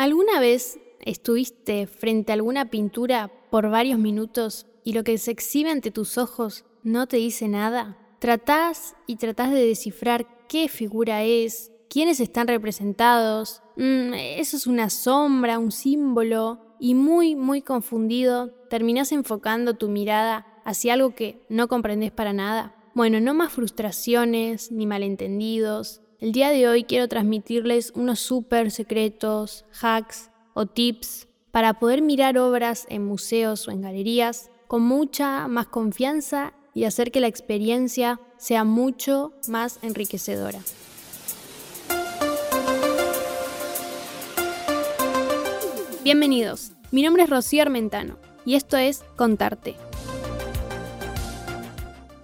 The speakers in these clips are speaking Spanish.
¿Alguna vez estuviste frente a alguna pintura por varios minutos y lo que se exhibe ante tus ojos no te dice nada? Tratás y tratás de descifrar qué figura es, quiénes están representados, mm, eso es una sombra, un símbolo, y muy, muy confundido, terminás enfocando tu mirada hacia algo que no comprendes para nada. Bueno, no más frustraciones ni malentendidos, el día de hoy quiero transmitirles unos súper secretos, hacks o tips para poder mirar obras en museos o en galerías con mucha más confianza y hacer que la experiencia sea mucho más enriquecedora. Bienvenidos, mi nombre es Rocío Armentano y esto es Contarte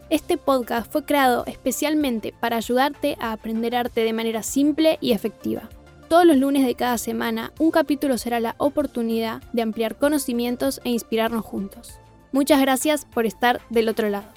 este podcast fue creado especialmente para ayudarte a aprender arte de manera simple y efectiva. Todos los lunes de cada semana, un capítulo será la oportunidad de ampliar conocimientos e inspirarnos juntos. Muchas gracias por estar del otro lado.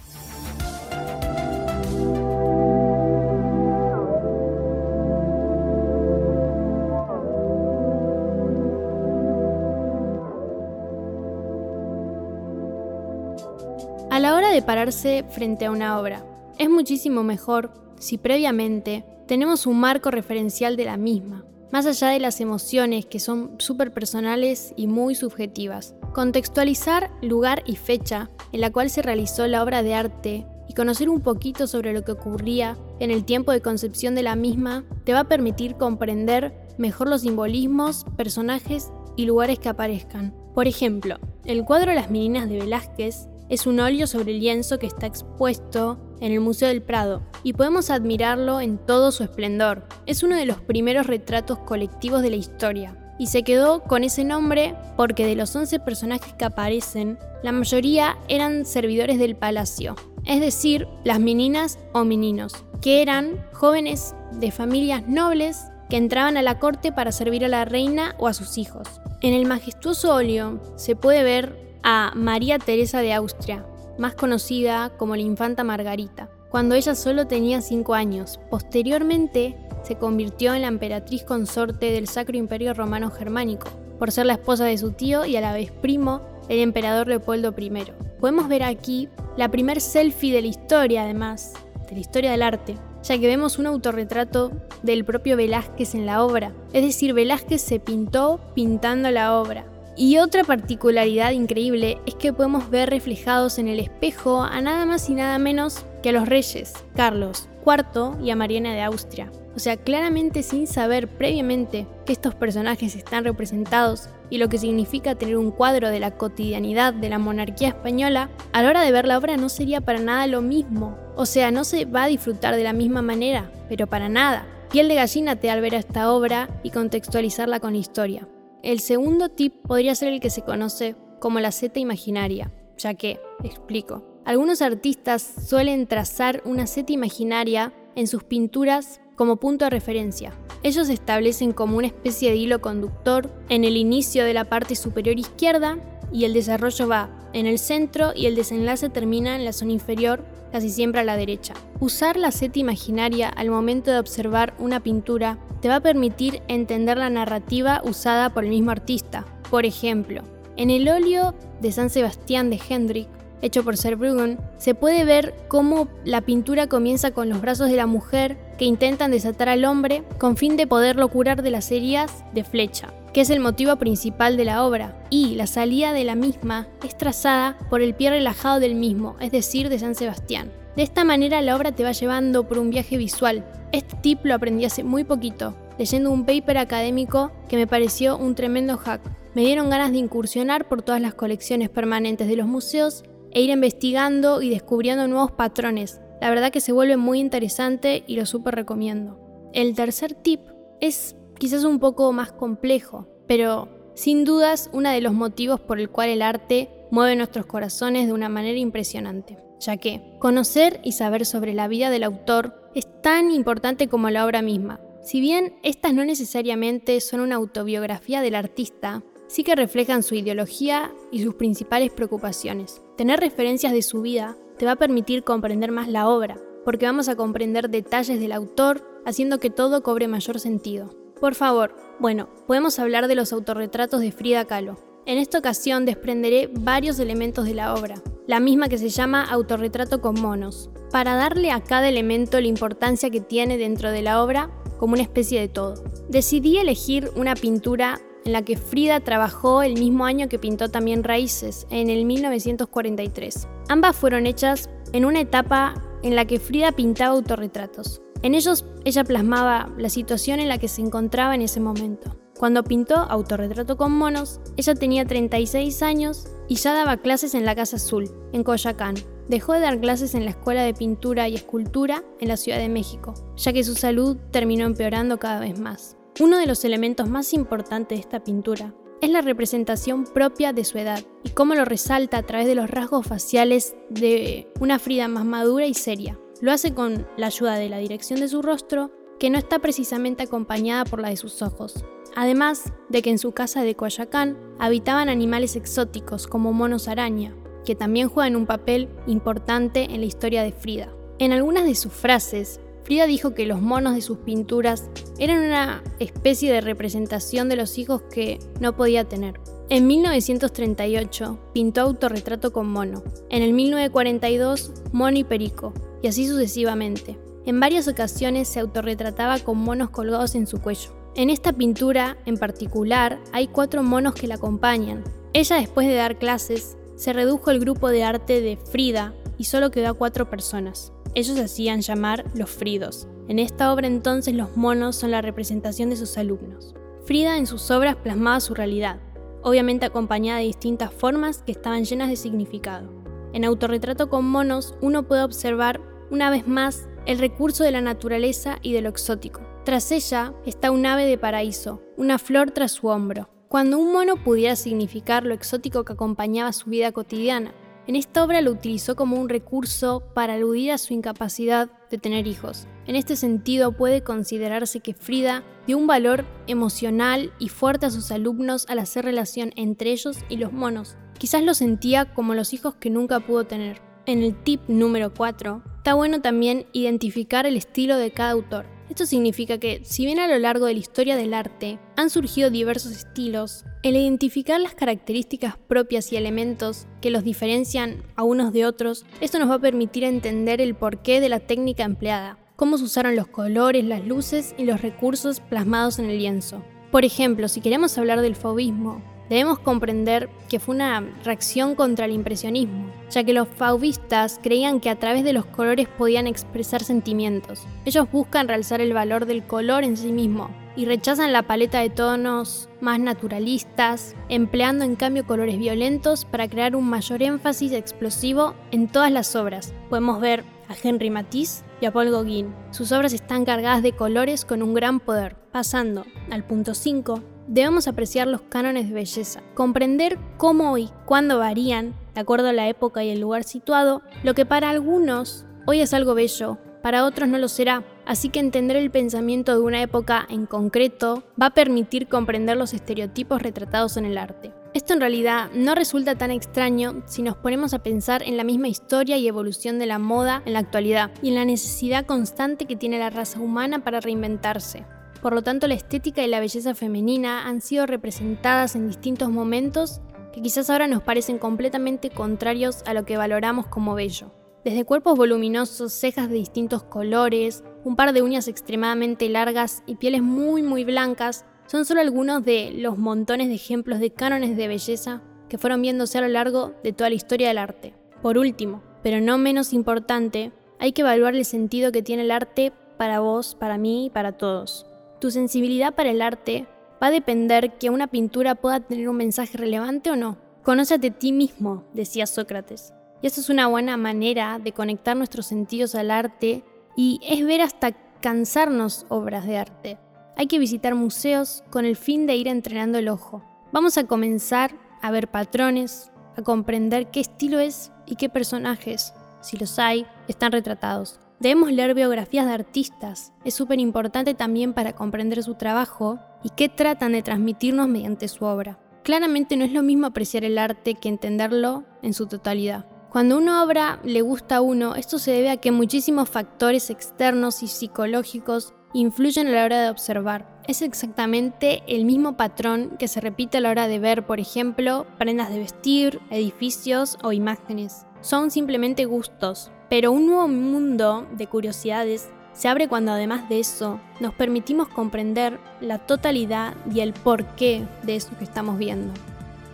De pararse frente a una obra, es muchísimo mejor si previamente tenemos un marco referencial de la misma, más allá de las emociones que son súper personales y muy subjetivas. Contextualizar lugar y fecha en la cual se realizó la obra de arte y conocer un poquito sobre lo que ocurría en el tiempo de concepción de la misma te va a permitir comprender mejor los simbolismos, personajes y lugares que aparezcan. Por ejemplo, el cuadro Las Meninas de Velázquez es un óleo sobre lienzo que está expuesto en el Museo del Prado y podemos admirarlo en todo su esplendor. Es uno de los primeros retratos colectivos de la historia y se quedó con ese nombre porque de los 11 personajes que aparecen, la mayoría eran servidores del palacio, es decir, las meninas o meninos, que eran jóvenes de familias nobles que entraban a la corte para servir a la reina o a sus hijos. En el majestuoso óleo se puede ver a María Teresa de Austria, más conocida como la infanta Margarita, cuando ella solo tenía 5 años. Posteriormente se convirtió en la emperatriz consorte del Sacro Imperio Romano Germánico, por ser la esposa de su tío y a la vez primo del emperador Leopoldo I. Podemos ver aquí la primer selfie de la historia, además, de la historia del arte, ya que vemos un autorretrato del propio Velázquez en la obra. Es decir, Velázquez se pintó pintando la obra. Y otra particularidad increíble es que podemos ver reflejados en el espejo a nada más y nada menos que a los reyes, Carlos IV y a Mariana de Austria. O sea, claramente sin saber previamente que estos personajes están representados y lo que significa tener un cuadro de la cotidianidad de la monarquía española, a la hora de ver la obra no sería para nada lo mismo. O sea, no se va a disfrutar de la misma manera, pero para nada. Piel de gallina te al ver esta obra y contextualizarla con historia. El segundo tip podría ser el que se conoce como la seta imaginaria, ya que, explico, algunos artistas suelen trazar una seta imaginaria en sus pinturas como punto de referencia. Ellos establecen como una especie de hilo conductor en el inicio de la parte superior izquierda y el desarrollo va en el centro y el desenlace termina en la zona inferior, casi siempre a la derecha. Usar la seta imaginaria al momento de observar una pintura te va a permitir entender la narrativa usada por el mismo artista. Por ejemplo, en el óleo de San Sebastián de Hendrik, hecho por Bruggen, se puede ver cómo la pintura comienza con los brazos de la mujer que intentan desatar al hombre con fin de poderlo curar de las heridas de flecha que es el motivo principal de la obra, y la salida de la misma es trazada por el pie relajado del mismo, es decir, de San Sebastián. De esta manera la obra te va llevando por un viaje visual. Este tip lo aprendí hace muy poquito, leyendo un paper académico que me pareció un tremendo hack. Me dieron ganas de incursionar por todas las colecciones permanentes de los museos e ir investigando y descubriendo nuevos patrones. La verdad que se vuelve muy interesante y lo súper recomiendo. El tercer tip es quizás un poco más complejo, pero sin dudas uno de los motivos por el cual el arte mueve nuestros corazones de una manera impresionante, ya que conocer y saber sobre la vida del autor es tan importante como la obra misma. Si bien estas no necesariamente son una autobiografía del artista, sí que reflejan su ideología y sus principales preocupaciones. Tener referencias de su vida te va a permitir comprender más la obra, porque vamos a comprender detalles del autor, haciendo que todo cobre mayor sentido. Por favor, Bueno, podemos hablar de los autorretratos de Frida Kahlo. En esta ocasión desprenderé varios elementos de la obra, la misma que se llama autorretrato con monos, para darle a cada elemento la importancia que tiene dentro de la obra como una especie de todo. Decidí elegir una pintura en la que Frida trabajó el mismo año que pintó también Raíces, en el 1943. Ambas fueron hechas en una etapa en la que Frida pintaba autorretratos. En ellos ella plasmaba la situación en la que se encontraba en ese momento. Cuando pintó Autorretrato con monos, ella tenía 36 años y ya daba clases en la Casa Azul, en Coyacán. Dejó de dar clases en la Escuela de Pintura y Escultura en la Ciudad de México, ya que su salud terminó empeorando cada vez más. Uno de los elementos más importantes de esta pintura es la representación propia de su edad y cómo lo resalta a través de los rasgos faciales de una Frida más madura y seria. Lo hace con la ayuda de la dirección de su rostro, que no está precisamente acompañada por la de sus ojos, Además de que en su casa de Coyacán habitaban animales exóticos como monos araña, que también juegan un papel importante en la historia de Frida. En algunas de sus frases, Frida dijo que los monos de sus pinturas eran una especie de representación de los hijos que no podía tener. En 1938 pintó autorretrato con mono, en el 1942 mono y perico, y así sucesivamente. En varias ocasiones se autorretrataba con monos colgados en su cuello. En esta pintura en particular hay cuatro monos que la acompañan. Ella después de dar clases se redujo el grupo de arte de Frida y solo quedó a cuatro personas. Ellos se hacían llamar los Fridos. En esta obra entonces los monos son la representación de sus alumnos. Frida en sus obras plasmaba su realidad, obviamente acompañada de distintas formas que estaban llenas de significado. En Autorretrato con monos uno puede observar una vez más el recurso de la naturaleza y de lo exótico. Tras ella está un ave de paraíso, una flor tras su hombro. Cuando un mono pudiera significar lo exótico que acompañaba su vida cotidiana, en esta obra lo utilizó como un recurso para aludir a su incapacidad de tener hijos. En este sentido puede considerarse que Frida dio un valor emocional y fuerte a sus alumnos al hacer relación entre ellos y los monos. Quizás lo sentía como los hijos que nunca pudo tener. En el tip número 4, está bueno también identificar el estilo de cada autor. Esto significa que, si bien a lo largo de la historia del arte han surgido diversos estilos, el identificar las características propias y elementos que los diferencian a unos de otros, esto nos va a permitir entender el porqué de la técnica empleada, cómo se usaron los colores, las luces y los recursos plasmados en el lienzo. Por ejemplo, si queremos hablar del fauvismo, Debemos comprender que fue una reacción contra el impresionismo, ya que los fauvistas creían que a través de los colores podían expresar sentimientos. Ellos buscan realzar el valor del color en sí mismo y rechazan la paleta de tonos más naturalistas, empleando en cambio colores violentos para crear un mayor énfasis explosivo en todas las obras. Podemos ver a Henry Matisse y a Paul Gauguin. Sus obras están cargadas de colores con un gran poder. Pasando al punto 5, debemos apreciar los cánones de belleza, comprender cómo y cuándo varían, de acuerdo a la época y el lugar situado, lo que para algunos hoy es algo bello, para otros no lo será, así que entender el pensamiento de una época en concreto va a permitir comprender los estereotipos retratados en el arte. Esto en realidad no resulta tan extraño si nos ponemos a pensar en la misma historia y evolución de la moda en la actualidad y en la necesidad constante que tiene la raza humana para reinventarse. Por lo tanto, la estética y la belleza femenina han sido representadas en distintos momentos que quizás ahora nos parecen completamente contrarios a lo que valoramos como bello. Desde cuerpos voluminosos, cejas de distintos colores, un par de uñas extremadamente largas y pieles muy muy blancas, son solo algunos de los montones de ejemplos de cánones de belleza que fueron viéndose a lo largo de toda la historia del arte. Por último, pero no menos importante, hay que evaluar el sentido que tiene el arte para vos, para mí y para todos. Tu sensibilidad para el arte va a depender que una pintura pueda tener un mensaje relevante o no. Conócete a ti mismo, decía Sócrates. Y eso es una buena manera de conectar nuestros sentidos al arte y es ver hasta cansarnos obras de arte. Hay que visitar museos con el fin de ir entrenando el ojo. Vamos a comenzar a ver patrones, a comprender qué estilo es y qué personajes, si los hay, están retratados. Debemos leer biografías de artistas, es súper importante también para comprender su trabajo y qué tratan de transmitirnos mediante su obra. Claramente no es lo mismo apreciar el arte que entenderlo en su totalidad. Cuando una obra le gusta a uno, esto se debe a que muchísimos factores externos y psicológicos influyen a la hora de observar. es exactamente el mismo patrón que se repite a la hora de ver, por ejemplo, prendas de vestir, edificios o imágenes. Son simplemente gustos, pero un nuevo mundo de curiosidades se abre cuando además de eso nos permitimos comprender la totalidad y el porqué de eso que estamos viendo.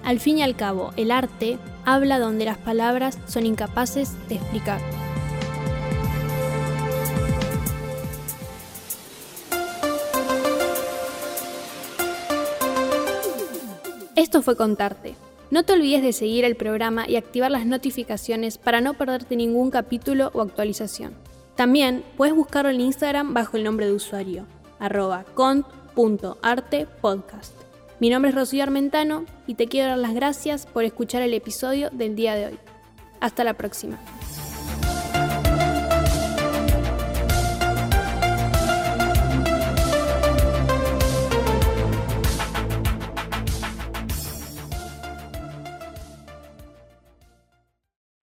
Al fin y al cabo, el arte habla donde las palabras son incapaces de explicar. Esto fue contarte. No te olvides de seguir el programa y activar las notificaciones para no perderte ningún capítulo o actualización. También puedes buscarlo en Instagram bajo el nombre de usuario, arroba cont.artepodcast. Mi nombre es Rocío Armentano y te quiero dar las gracias por escuchar el episodio del día de hoy. Hasta la próxima.